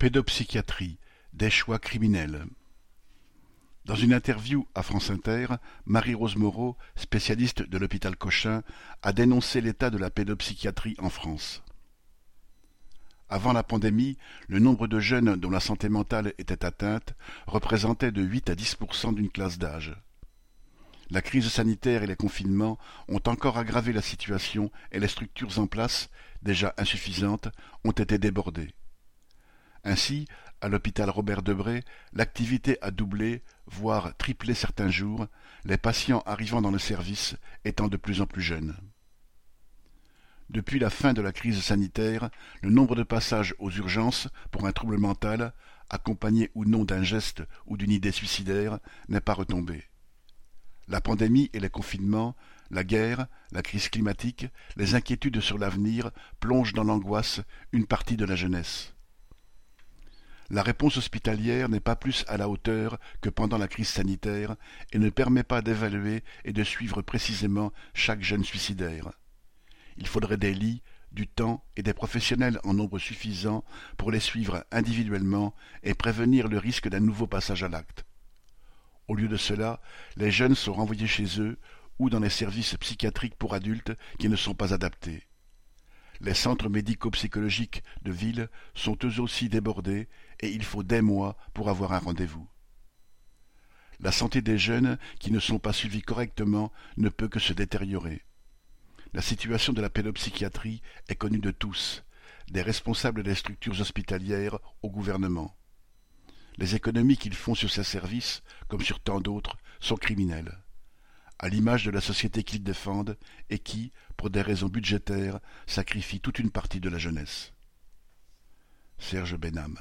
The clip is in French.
Pédopsychiatrie, des choix criminels. Dans une interview à France Inter, Marie-Rose Moreau, spécialiste de l'hôpital Cochin, a dénoncé l'état de la pédopsychiatrie en France. Avant la pandémie, le nombre de jeunes dont la santé mentale était atteinte représentait de 8 à 10% d'une classe d'âge. La crise sanitaire et les confinements ont encore aggravé la situation et les structures en place, déjà insuffisantes, ont été débordées. Ainsi, à l'hôpital Robert Debré, l'activité a doublé, voire triplé certains jours, les patients arrivant dans le service étant de plus en plus jeunes. Depuis la fin de la crise sanitaire, le nombre de passages aux urgences pour un trouble mental, accompagné ou non d'un geste ou d'une idée suicidaire, n'est pas retombé. La pandémie et les confinements, la guerre, la crise climatique, les inquiétudes sur l'avenir plongent dans l'angoisse une partie de la jeunesse. La réponse hospitalière n'est pas plus à la hauteur que pendant la crise sanitaire et ne permet pas d'évaluer et de suivre précisément chaque jeune suicidaire. Il faudrait des lits, du temps et des professionnels en nombre suffisant pour les suivre individuellement et prévenir le risque d'un nouveau passage à l'acte. Au lieu de cela, les jeunes sont renvoyés chez eux ou dans les services psychiatriques pour adultes qui ne sont pas adaptés. Les centres médico-psychologiques de ville sont eux aussi débordés et il faut des mois pour avoir un rendez-vous. La santé des jeunes qui ne sont pas suivis correctement ne peut que se détériorer. La situation de la pédopsychiatrie est connue de tous, des responsables des structures hospitalières au gouvernement. Les économies qu'ils font sur ces services, comme sur tant d'autres, sont criminelles à l'image de la société qu'ils défendent et qui, pour des raisons budgétaires, sacrifie toute une partie de la jeunesse. Serge Benham